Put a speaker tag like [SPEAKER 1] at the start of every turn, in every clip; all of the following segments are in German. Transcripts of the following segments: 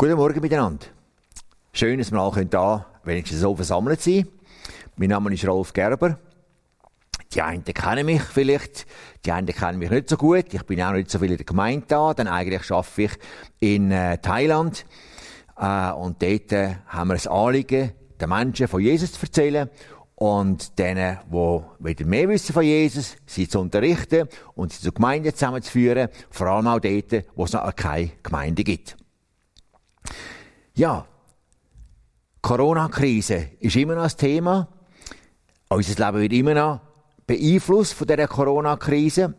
[SPEAKER 1] Guten Morgen miteinander. Schön, dass wir alle da wenigstens so versammelt sind. Mein Name ist Rolf Gerber. Die einen kennen mich vielleicht, die anderen kennen mich nicht so gut. Ich bin auch nicht so viel in der Gemeinde da, denn eigentlich arbeite ich in äh, Thailand. Äh, und dort äh, haben wir das Anliegen, den Menschen von Jesus zu erzählen und denen, die wieder mehr wissen von Jesus, sie zu unterrichten und sie zu Gemeinden zusammenzuführen, vor allem auch dort, wo es noch keine Gemeinde gibt. Ja, Corona-Krise ist immer noch das Thema. Unser Leben wird immer noch beeinflusst von dieser Corona-Krise.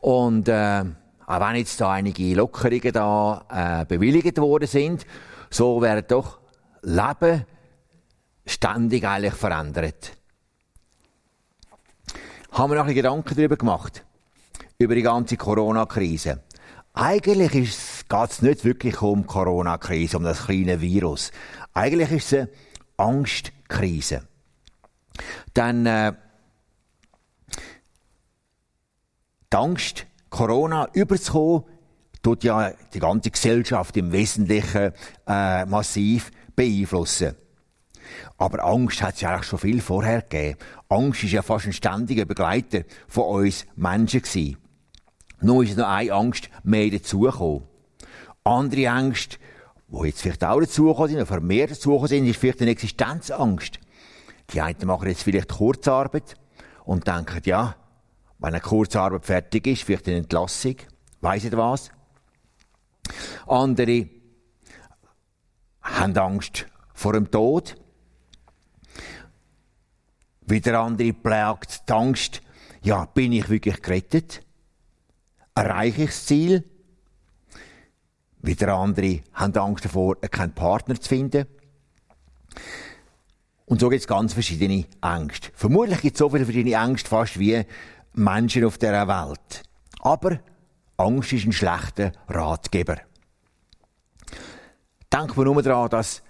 [SPEAKER 1] Und äh, auch wenn jetzt da einige Lockerungen da äh, bewilligt worden sind, so werden doch Leben ständig eigentlich verändert. Haben wir noch ein Gedanken darüber gemacht? Über die ganze Corona-Krise. Eigentlich geht es nicht wirklich um Corona-Krise, um das kleine Virus. Eigentlich ist es eine Angstkrise. Denn äh, die Angst, Corona überzukommen, tut ja die ganze Gesellschaft im Wesentlichen äh, massiv beeinflussen. Aber Angst hat es ja eigentlich schon viel vorher gegeben. Angst ist ja fast ein ständiger Begleiter von uns Menschen gewesen. Nur ist noch eine Angst mehr dazugekommen. Andere Ängste, die jetzt vielleicht auch dazugekommen sind, oder vermehrt dazugekommen sind, ist vielleicht eine Existenzangst. Die einen machen jetzt vielleicht Kurzarbeit und denken, ja, wenn eine Kurzarbeit fertig ist, vielleicht eine Entlassung, weiss nicht was. Andere haben Angst vor dem Tod. Wieder andere plagt die Angst, ja, bin ich wirklich gerettet? Erreiche ich das Ziel? Wieder andere haben Angst davor, keinen Partner zu finden. Und so gibt es ganz verschiedene Ängste. Vermutlich gibt es so viele verschiedene Ängste fast wie Menschen auf dieser Welt. Aber Angst ist ein schlechter Ratgeber. Denken wir nur daran, dass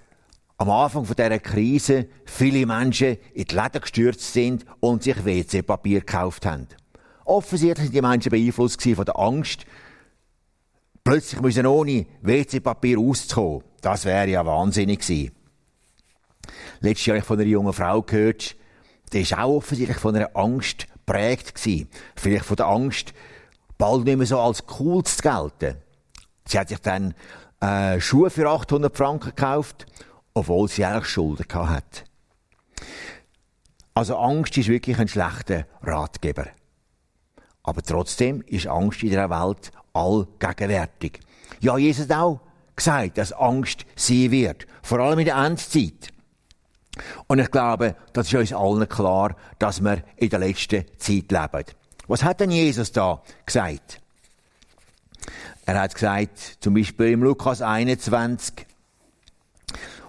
[SPEAKER 1] am Anfang dieser Krise viele Menschen in die Läden gestürzt sind und sich WC-Papier gekauft haben. Offensichtlich sind die Menschen beeinflusst von der Angst, plötzlich müssen ohne WC-Papier auszukommen. Das wäre ja wahnsinnig gewesen. Letztes Jahr habe ich von einer jungen Frau gehört, die ist auch offensichtlich von einer Angst geprägt gewesen. Vielleicht von der Angst, bald nicht mehr so als cool zu gelten. Sie hat sich dann äh, Schuhe für 800 Franken gekauft, obwohl sie eigentlich Schulden hat. Also Angst ist wirklich ein schlechter Ratgeber. Aber trotzdem ist Angst in der Welt allgegenwärtig. Ja, Jesus auch gesagt, dass Angst sein wird. Vor allem in der Endzeit. Und ich glaube, das ist uns allen klar, dass wir in der letzten Zeit leben. Was hat denn Jesus da gesagt? Er hat gesagt, zum Beispiel im Lukas 21,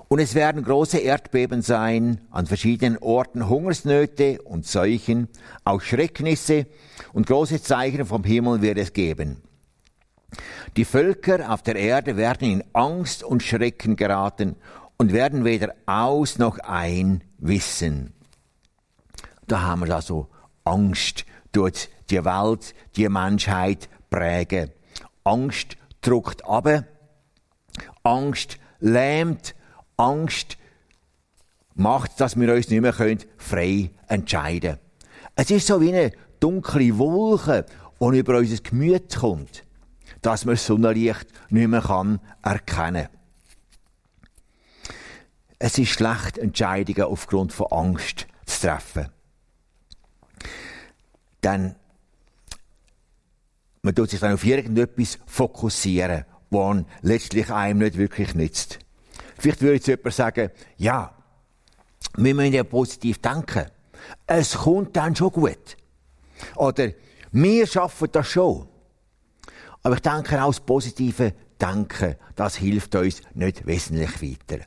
[SPEAKER 1] und es werden große Erdbeben sein, an verschiedenen Orten Hungersnöte und Seuchen, auch Schrecknisse und große Zeichen vom Himmel wird es geben. Die Völker auf der Erde werden in Angst und Schrecken geraten und werden weder aus noch ein wissen. Da haben wir also Angst tut die Welt, die Menschheit prägen. Angst druckt ab, Angst lähmt, Angst macht, dass wir uns nicht mehr frei entscheiden können. Es ist so wie eine dunkle Wolke, die über unser Gemüt kommt, dass man das Sonnenlicht nicht mehr erkennen kann. Es ist schlecht, Entscheidungen aufgrund von Angst zu treffen. Denn man tut sich dann auf irgendetwas fokussieren, was letztlich einem nicht wirklich nützt. Vielleicht würde jetzt jemand sagen, ja, wir müssen ja positiv denken. Es kommt dann schon gut. Oder wir schaffen das schon. Aber ich denke auch das positive Denken, das hilft uns nicht wesentlich weiter.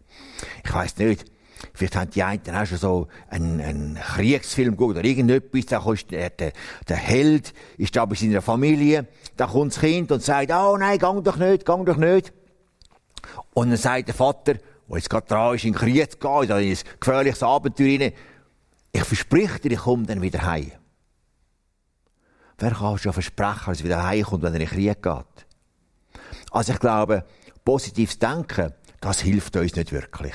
[SPEAKER 1] Ich weiß nicht, vielleicht haben die einen auch schon so einen, einen Kriegsfilm geguckt oder irgendetwas, da kommt der, der, der Held, ist da bei seiner Familie, da kommt das Kind und sagt, oh nein, gang doch nicht, gang doch nicht. Und dann sagt der Vater, der jetzt gerade dran ist, in den Krieg zu gehen, in ein gefährliches Abenteuer rein, ich verspreche dir, ich komme dann wieder heim. Wer kann schon versprechen, dass er wieder heimkommt, wenn er in den Krieg geht? Also ich glaube, positives Denken, das hilft uns nicht wirklich.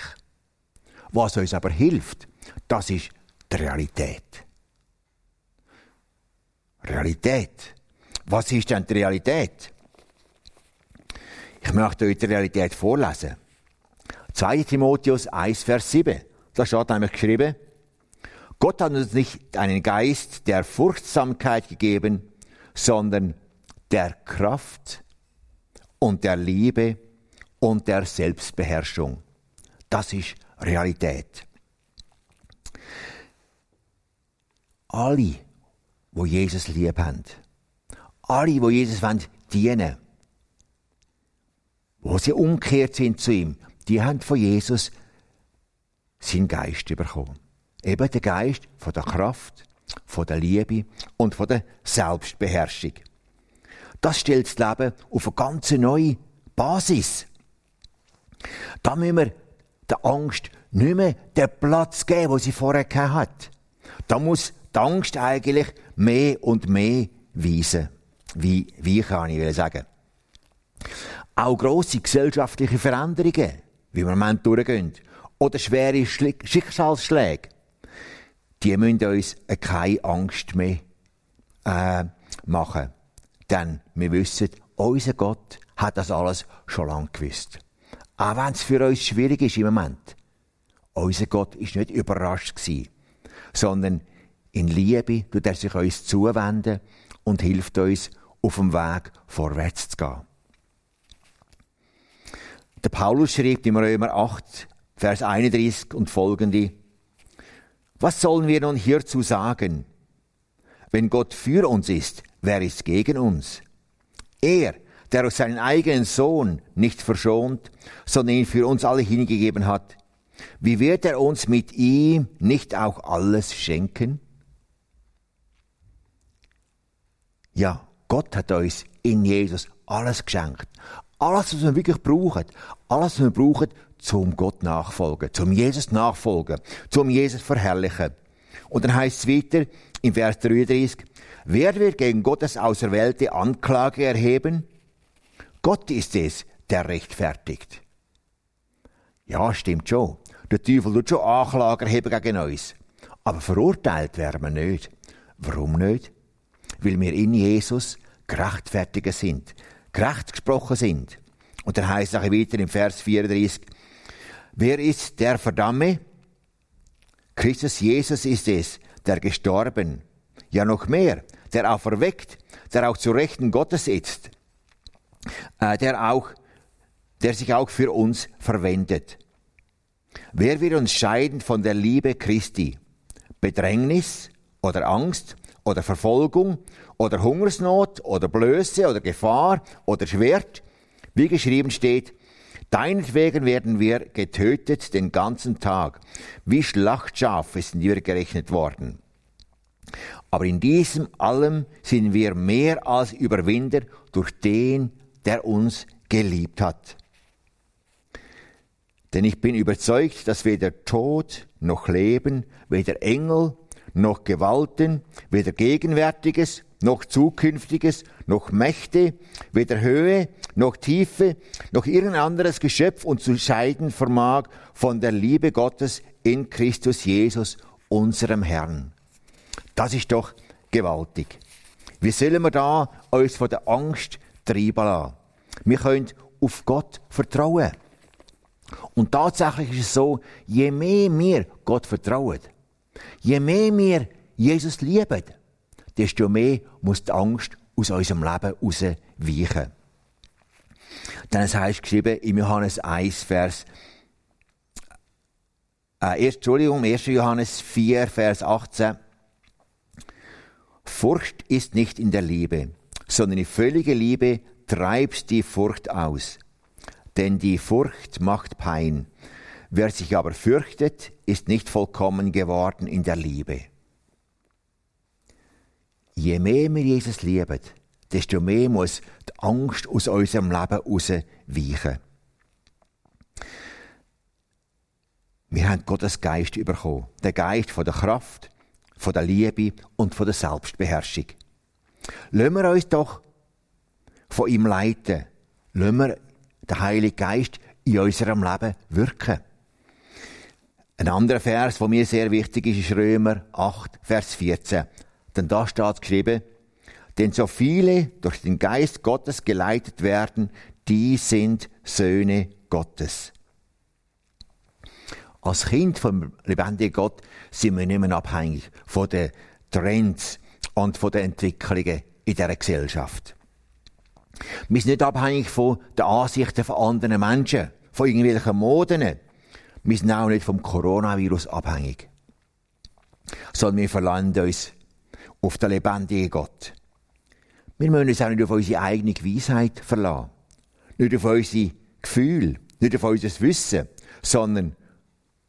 [SPEAKER 1] Was uns aber hilft, das ist die Realität. Realität. Was ist denn die Realität? Ich möchte euch die Realität vorlesen. 2 Timotheus 1, Vers 7. Da steht nämlich geschrieben, Gott hat uns nicht einen Geist der Furchtsamkeit gegeben, sondern der Kraft und der Liebe und der Selbstbeherrschung. Das ist Realität. Alle, wo Jesus lieb haben, alle, wo Jesus wollen, dienen, wo sie umgekehrt sind zu ihm, die haben von Jesus seinen Geist bekommen. Eben der Geist von der Kraft, von der Liebe und von der Selbstbeherrschung. Das stellt das Leben auf eine ganz neue Basis. Da müssen wir der Angst nicht mehr den Platz geben, wo sie vorher gehabt hat. Da muss die Angst eigentlich mehr und mehr weisen. Wie, wie kann ich sagen? Auch grosse gesellschaftliche Veränderungen, wie wir im Moment durchgehen, oder schwere Schicksalsschläge, die müssen uns keine Angst mehr äh, machen. Denn wir wissen, unser Gott hat das alles schon lange gewusst. Auch wenn es für uns schwierig ist im Moment. Unser Gott ist nicht überrascht gewesen, sondern in Liebe tut er sich uns zuwenden und hilft uns, auf dem Weg vorwärts zu gehen. Der Paulus schreibt im Römer 8, Vers 31 und folgende, Was sollen wir nun hierzu sagen? Wenn Gott für uns ist, wer ist gegen uns? Er, der aus seinen eigenen Sohn nicht verschont, sondern ihn für uns alle hingegeben hat, wie wird er uns mit ihm nicht auch alles schenken? Ja, Gott hat uns in Jesus alles geschenkt. Alles, was wir wirklich brauchen. Alles, was wir brauchen, zum Gott nachfolgen, zum Jesus nachfolgen, zum Jesus verherrlichen. Und dann heißt es weiter im Vers 33, wer wird gegen Gottes Auserwählte Anklage erheben? Gott ist es, der rechtfertigt. Ja, stimmt schon. Der Teufel tut schon Anklage erheben gegen uns. Aber verurteilt werden wir nicht. Warum nicht? Weil wir in Jesus gerechtfertigt sind, gerecht gesprochen sind. Und dann heißt es weiter im Vers 34, wer ist der Verdamme? Christus Jesus ist es, der gestorben, ja noch mehr, der auch verweckt, der auch zu Rechten Gottes sitzt, äh, der auch, der sich auch für uns verwendet. Wer wird uns scheiden von der Liebe Christi? Bedrängnis oder Angst oder Verfolgung oder Hungersnot oder Blöße oder Gefahr oder Schwert, wie geschrieben steht, Deinetwegen werden wir getötet den ganzen Tag. Wie Schlachtschafe sind wir gerechnet worden. Aber in diesem allem sind wir mehr als Überwinder durch den, der uns geliebt hat. Denn ich bin überzeugt, dass weder Tod noch Leben, weder Engel noch Gewalten, weder Gegenwärtiges noch Zukünftiges, noch Mächte, weder Höhe noch Tiefe, noch irgendein anderes Geschöpf uns zu scheiden vermag von der Liebe Gottes in Christus Jesus, unserem Herrn. Das ist doch gewaltig. Wie sollen wir da uns von der Angst treiben lassen? Wir können auf Gott vertrauen. Und tatsächlich ist es so, je mehr wir Gott vertrauen, je mehr wir Jesus lieben, desto mehr muss die Angst aus unserem Leben weichen. Dann heißt geschrieben im Johannes 1, Vers äh, erst, Entschuldigung, 1. Johannes 4, Vers 18. Furcht ist nicht in der Liebe, sondern die völlige Liebe treibt die Furcht aus. Denn die Furcht macht Pein. Wer sich aber fürchtet, ist nicht vollkommen geworden in der Liebe. Je mehr wir Jesus lieben, desto mehr muss die Angst aus unserem Leben weichen. Wir haben Gottes Geist bekommen. Der Geist von der Kraft, von der Liebe und von der Selbstbeherrschung. Lassen wir uns doch von ihm leiten. Lassen wir der Heilige Geist in unserem Leben wirken. Ein anderer Vers, der mir sehr wichtig ist, ist Römer 8, Vers 14. Denn da steht geschrieben, denn so viele durch den Geist Gottes geleitet werden, die sind Söhne Gottes. Als Kind vom lebendigen Gott sind wir nicht mehr abhängig von den Trends und von den Entwicklungen in dieser Gesellschaft. Wir sind nicht abhängig von den Ansichten von anderen Menschen, von irgendwelchen Moden. Wir sind auch nicht vom Coronavirus abhängig. Sondern wir verlassen uns auf den lebendigen Gott. Wir müssen uns auch nicht auf unsere eigene Weisheit verlassen. Nicht auf unsere Gefühle, nicht auf unser Wissen, sondern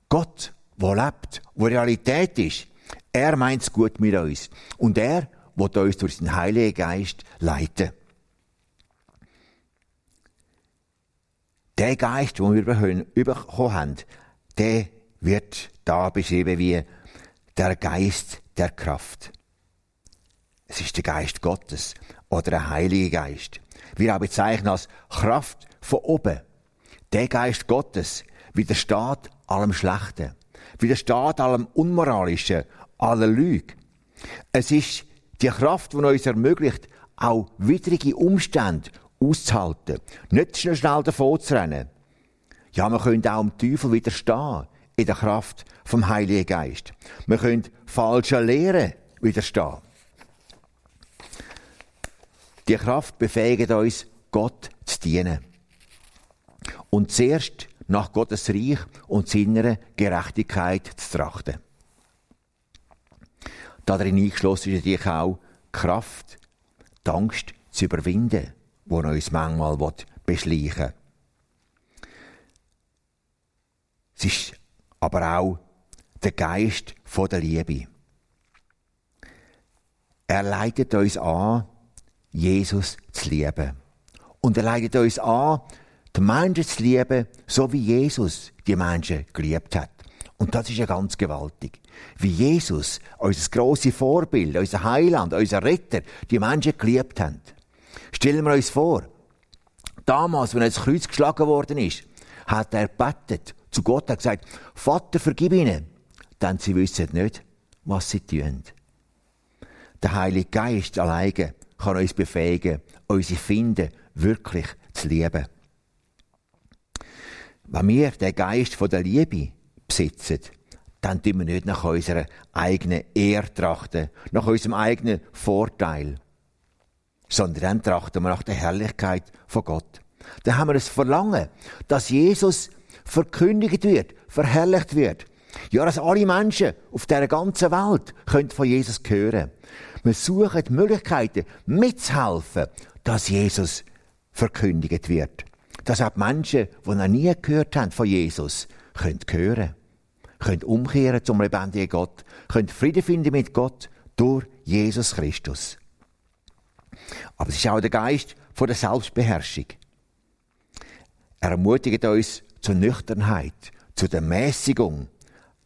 [SPEAKER 1] Gott, der lebt, der Realität ist, er meint es gut mit uns. Und er wird uns durch den Heiligen Geist leiten. Der Geist, den wir bekommen haben, der wird da beschrieben wie der Geist der Kraft. Es ist der Geist Gottes oder der Heilige Geist. Wir auch bezeichnen als Kraft von oben. Der Geist Gottes widersteht allem Schlechten, widersteht allem Unmoralischen, aller Lüge. Es ist die Kraft, die uns ermöglicht, auch widrige Umstände auszuhalten. Nicht schnell, schnell davon. Ja, wir können auch dem Teufel widerstehen in der Kraft vom Heiligen Geist. Wir können falscher Lehren widerstehen. Die Kraft befähigt uns, Gott zu dienen. Und zuerst nach Gottes Reich und seiner Gerechtigkeit zu trachten. Darin eingeschlossen ist natürlich auch Kraft, die Angst zu überwinden, die uns manchmal beschleichen will. Es ist aber auch der Geist der Liebe. Er leitet uns an, Jesus zu lieben. Und er leitet uns an, die Menschen zu lieben, so wie Jesus die Menschen geliebt hat. Und das ist ja ganz gewaltig. Wie Jesus, unser grosses Vorbild, unser Heiland, unser Retter, die Menschen geliebt haben. Stellen wir uns vor, damals, wenn er ins Kreuz geschlagen worden ist, hat er betet zu Gott, hat gesagt, Vater, vergib ihnen, denn sie wissen nicht, was sie tun. Der Heilige Geist alleine kann uns befähigen, unsere Finden wirklich zu lieben. Wenn wir den Geist der Liebe besitzen, dann tun wir nicht nach unserer eigenen Ehre trachten, nach unserem eigenen Vorteil, sondern dann trachten wir nach der Herrlichkeit von Gott. Dann haben wir das Verlangen, dass Jesus verkündigt wird, verherrlicht wird. Ja, dass alle Menschen auf der ganzen Welt können von Jesus hören. Wir suchen Möglichkeiten, mitzuhelfen, dass Jesus verkündigt wird. Dass auch die Menschen, die noch nie gehört haben von Jesus, können hören. Können umkehren zum lebendigen Gott. Können Frieden finden mit Gott durch Jesus Christus. Aber es ist auch der Geist von der Selbstbeherrschung. Er ermutigt uns zur Nüchternheit, zu der Mäßigung,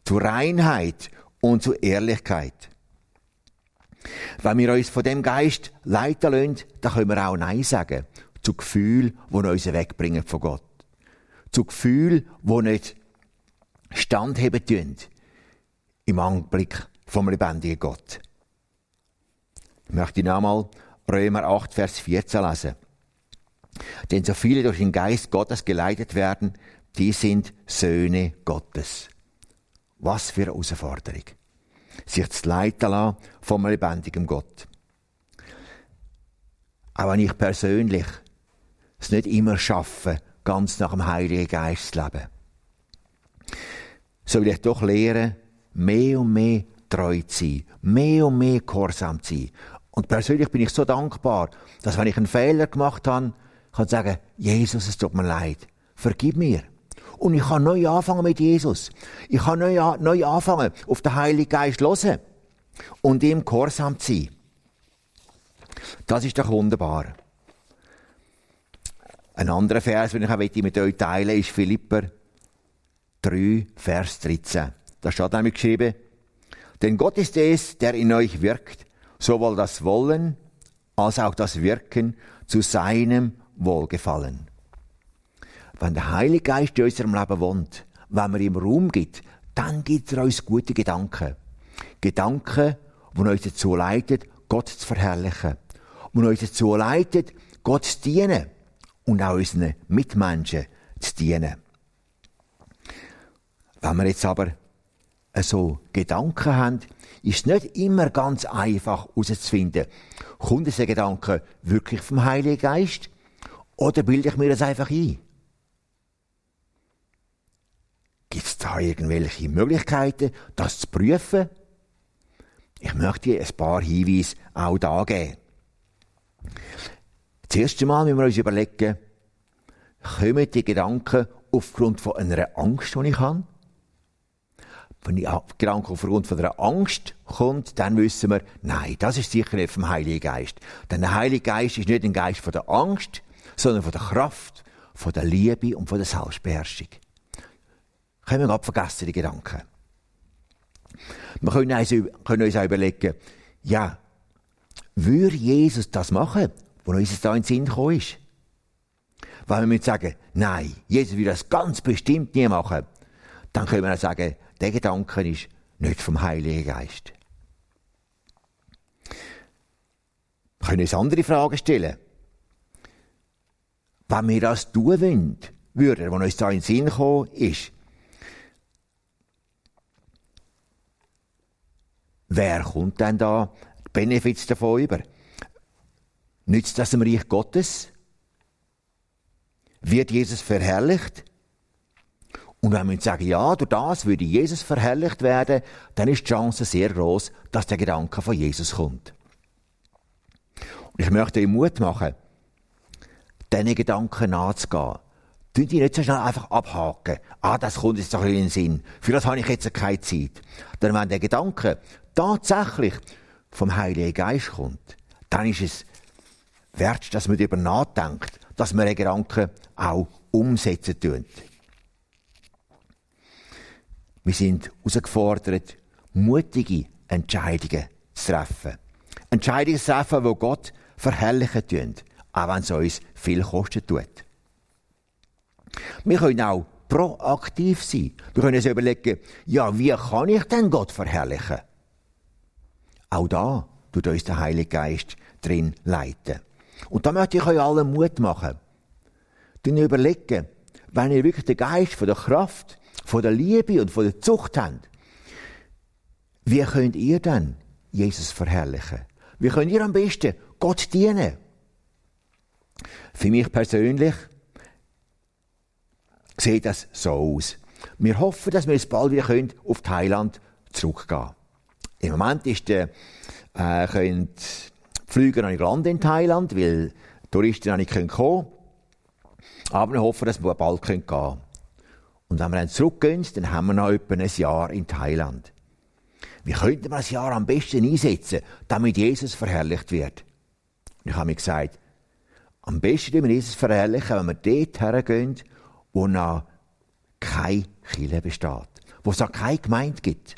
[SPEAKER 1] zur Reinheit und zur Ehrlichkeit. Wenn wir uns von dem Geist leiten lassen, dann können wir auch Nein sagen zu Gefühlen, die uns wegbringen von Gott. Zu Gefühlen, die nicht standheben tun im Anblick vom lebendigen Gott. Ich möchte nochmal Römer 8, Vers 14 lesen. Denn so viele durch den Geist Gottes geleitet werden, die sind Söhne Gottes. Was für eine Herausforderung. Sich zu leiten lassen vom lebendigen Gott. Auch wenn ich persönlich es nicht immer schaffe, ganz nach dem Heiligen Geist zu leben. So will ich doch lernen, mehr und mehr treu zu sein, mehr und mehr gehorsam zu sein. Und persönlich bin ich so dankbar, dass wenn ich einen Fehler gemacht habe, kann ich sagen, Jesus, es tut mir leid, vergib mir. Und ich kann neu anfangen mit Jesus. Ich kann neu, neu anfangen, auf den Heiligen Geist hören und ihm gehorsam zu sein. Das ist doch wunderbar. Ein anderer Vers, den ich auch mit euch teilen ist Philipper 3, Vers 13. Da steht nämlich geschrieben, denn Gott ist es, der in euch wirkt, sowohl das Wollen als auch das Wirken zu seinem Wohlgefallen. Wenn der Heilige Geist in unserem Leben wohnt, wenn man ihm Raum gibt, dann gibt er uns gute Gedanken. Gedanken, die uns dazu leiten, Gott zu verherrlichen. Die uns dazu leiten, Gott zu dienen und auch unseren Mitmenschen zu dienen. Wenn wir jetzt aber so Gedanken haben, ist es nicht immer ganz einfach herauszufinden, kommt dieser Gedanke wirklich vom Heiligen Geist oder bilde ich mir das einfach ein? Gibt es da irgendwelche Möglichkeiten, das zu prüfen? Ich möchte ein paar Hinweise auch da geben. Das erste Mal müssen wir uns überlegen, kommen die Gedanken aufgrund von einer Angst, die ich habe? Wenn die Gedanke aufgrund von einer Angst kommt, dann wissen wir, nein, das ist sicher nicht vom Heiligen Geist. Denn der Heilige Geist ist nicht ein Geist von der Angst, sondern von der Kraft, von der Liebe und von der Selbstbeherrschung. Können wir gerade vergessen, die Gedanken. Wir können uns, können uns auch überlegen, ja, würde Jesus das machen, wo uns da in den Sinn gekommen ist? Weil wir sagen, nein, Jesus will das ganz bestimmt nie machen, dann können wir auch sagen, der Gedanke ist nicht vom Heiligen Geist. Wir können uns andere Fragen stellen. Wenn wir das tun wollen, würden, was uns da in den Sinn gekommen ist, wer kommt denn da Benefits davon über? Nützt das dem Reich Gottes? Wird Jesus verherrlicht? Und wenn wir sagen, ja, durch das würde Jesus verherrlicht werden, dann ist die Chance sehr groß, dass der Gedanke von Jesus kommt. Und ich möchte ihm Mut machen, diesen Gedanken nachzugehen. Tun die nicht so schnell einfach abhaken. Ah, das kommt jetzt doch in den Sinn. Für das habe ich jetzt keine Zeit. Denn wenn der Gedanke tatsächlich vom Heiligen Geist kommt, dann ist es wert, dass man darüber nachdenkt, dass man den Gedanken auch umsetzen tut. Wir sind herausgefordert, mutige Entscheidungen zu treffen. Entscheidungen zu treffen, die Gott verherrlichen tun, auch wenn es uns viel kosten tut. Wir können auch proaktiv sein. Wir können uns überlegen, ja, wie kann ich denn Gott verherrlichen? Auch da tut uns der Heilige Geist drin leiten. Und da möchte ich euch allen Mut machen. Dann überlegen, wenn ihr wirklich den Geist von der Kraft von der Liebe und von der Zucht habt, wie könnt ihr dann Jesus verherrlichen? Wie könnt ihr am besten Gott dienen? Für mich persönlich sieht das so aus. Wir hoffen, dass wir jetzt bald wieder können auf Thailand zurückgehen Im Moment ist der, äh, können die Flüge noch nicht landen in Thailand, weil Touristen noch nicht kommen können. Aber wir hoffen, dass wir bald gehen können. Und wenn wir dann zurückgehen, dann haben wir noch etwa ein Jahr in Thailand. Wie könnten wir das Jahr am besten einsetzen, damit Jesus verherrlicht wird? Und ich habe mir gesagt, am besten wir Jesus verherrlichen, wenn wir dort hergehen, wo noch keine Kirche besteht. Wo es auch keine Gemeinde gibt.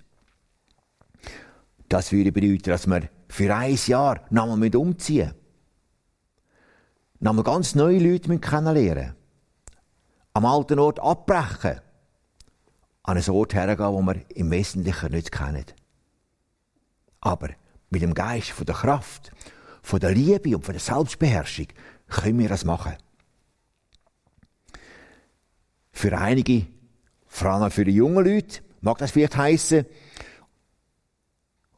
[SPEAKER 1] Das würde bedeuten, dass wir für ein Jahr nochmal umziehen müssen. Nochmal ganz neue Leute kennenlernen am alten Ort abbrechen, an einen Ort hergehen, wo wir im Wesentlichen nicht kennen. Aber mit dem Geist von der Kraft, von der Liebe und von der Selbstbeherrschung können wir das machen. Für einige, vor allem für die jungen Leute, mag das vielleicht heißen,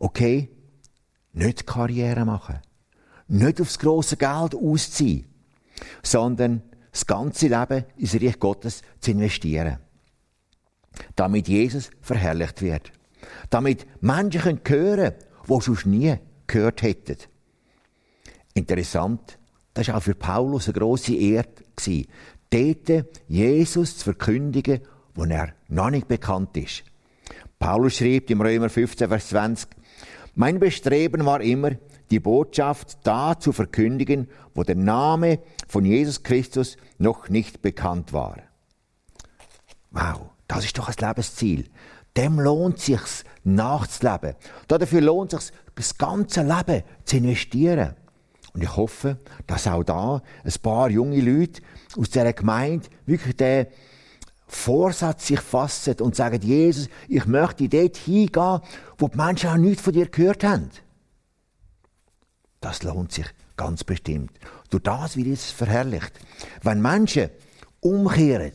[SPEAKER 1] okay, nicht Karriere machen, nicht aufs große Geld ausziehen, sondern das ganze Leben ins Reich Gottes zu investieren. Damit Jesus verherrlicht wird. Damit Menschen hören können, die sonst nie gehört hätten. Interessant, das war auch für Paulus eine grosse Ehre. Dort Jesus zu verkündigen, wo er noch nicht bekannt ist. Paulus schreibt im Römer 15, Vers 20, Mein Bestreben war immer, die Botschaft da zu verkündigen, wo der Name von Jesus Christus noch nicht bekannt war. Wow, das ist doch ein Lebensziel. Dem lohnt sich's nachzuleben. Dafür lohnt sich das ganze Leben zu investieren. Und ich hoffe, dass auch da ein paar junge Leute aus dieser Gemeinde wirklich den Vorsatz sich fassen und sagen, Jesus, ich möchte dort hingehen, wo die Menschen auch nichts von dir gehört haben. Das lohnt sich ganz bestimmt. Durch das wird es verherrlicht. Wenn Menschen umkehren,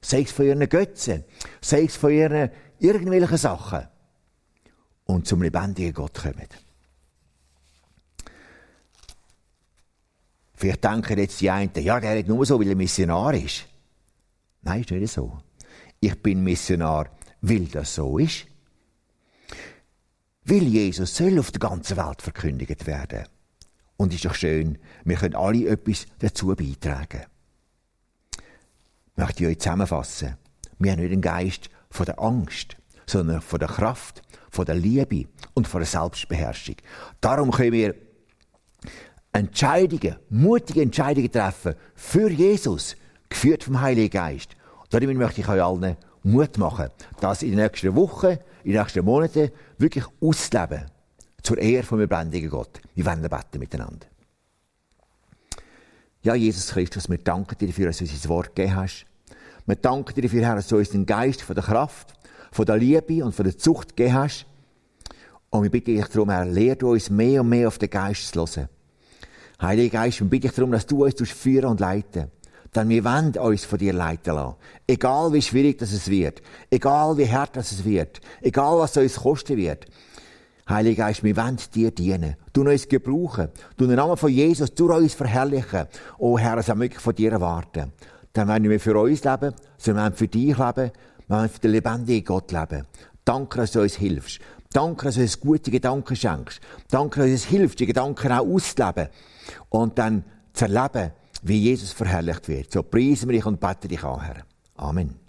[SPEAKER 1] sei es von ihren Götzen, sei es von ihren irgendwelchen Sachen, und zum lebendigen Gott kommen. Vielleicht denken jetzt die einen, ja, der ist nur so, weil er Missionar ist. Nein, ist nicht so. Ich bin Missionar, weil das so ist. Weil Jesus soll auf der ganzen Welt verkündigt werden. Und ist doch schön, wir können alle etwas dazu beitragen. Ich möchte euch zusammenfassen. Wir haben nicht den Geist von der Angst, sondern von der Kraft, von der Liebe und von der Selbstbeherrschung. Darum können wir Entscheidungen, mutige Entscheidungen treffen für Jesus, geführt vom Heiligen Geist. Darum möchte ich euch allen Mut machen, das in den nächsten Wochen, in den nächsten Monaten wirklich auszuleben. Zur Ehre vom lebendigen Gott. Wir wollen beten miteinander. Ja, Jesus Christus, wir danken dir dafür, dass du uns das Wort gegeben hast. Wir danken dir dafür, Herr, dass du uns den Geist von der Kraft, von der Liebe und von der Zucht gegeben hast. Und wir bitten dich darum, Herr, lehr du uns mehr und mehr auf den Geist zu hören. Heiliger Geist, wir bitten dich darum, dass du uns führen und leiten. Denn wir wollen uns von dir leiten lassen. Egal wie schwierig das es wird. Egal wie hart das es wird. Egal was es uns kosten wird. Heiliger Geist, wir wollen dir dienen. Du uns gebrauchen. Du den Namen von Jesus durch uns verherrlichen. Oh Herr, es wirklich von dir erwarten. Dann wollen wir für uns leben, sondern wir wollen für dich leben. Wir wollen für den lebendigen Gott leben. Danke, dass du uns hilfst. Danke, dass du uns gute Gedanken schenkst. Danke, dass du uns hilfst, die Gedanken auch auszuleben und dann zu erleben, wie Jesus verherrlicht wird. So preisen wir dich und beten dich an, Herr. Amen.